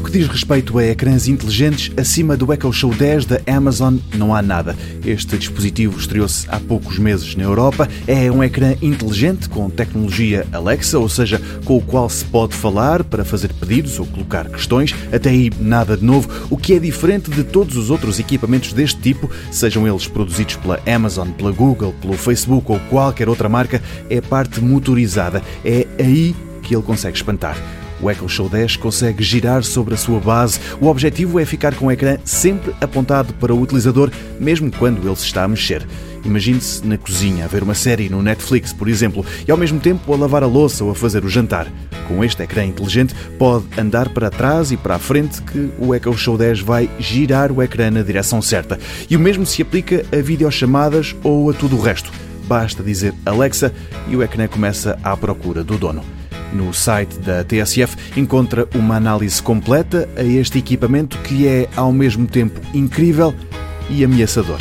que diz respeito a ecrãs inteligentes, acima do Echo Show 10 da Amazon não há nada. Este dispositivo estreou-se há poucos meses na Europa. É um ecrã inteligente com tecnologia Alexa, ou seja, com o qual se pode falar para fazer pedidos ou colocar questões. Até aí nada de novo, o que é diferente de todos os outros equipamentos deste tipo, sejam eles produzidos pela Amazon, pela Google, pelo Facebook ou qualquer outra marca, é a parte motorizada. É aí que ele consegue espantar. O Echo Show 10 consegue girar sobre a sua base. O objetivo é ficar com o ecrã sempre apontado para o utilizador, mesmo quando ele se está a mexer. Imagine-se na cozinha a ver uma série no Netflix, por exemplo, e ao mesmo tempo a lavar a louça ou a fazer o jantar. Com este ecrã inteligente, pode andar para trás e para a frente que o Echo Show 10 vai girar o ecrã na direção certa. E o mesmo se aplica a videochamadas ou a tudo o resto. Basta dizer Alexa e o ecrã começa à procura do dono. No site da TSF encontra uma análise completa a este equipamento que é ao mesmo tempo incrível e ameaçador.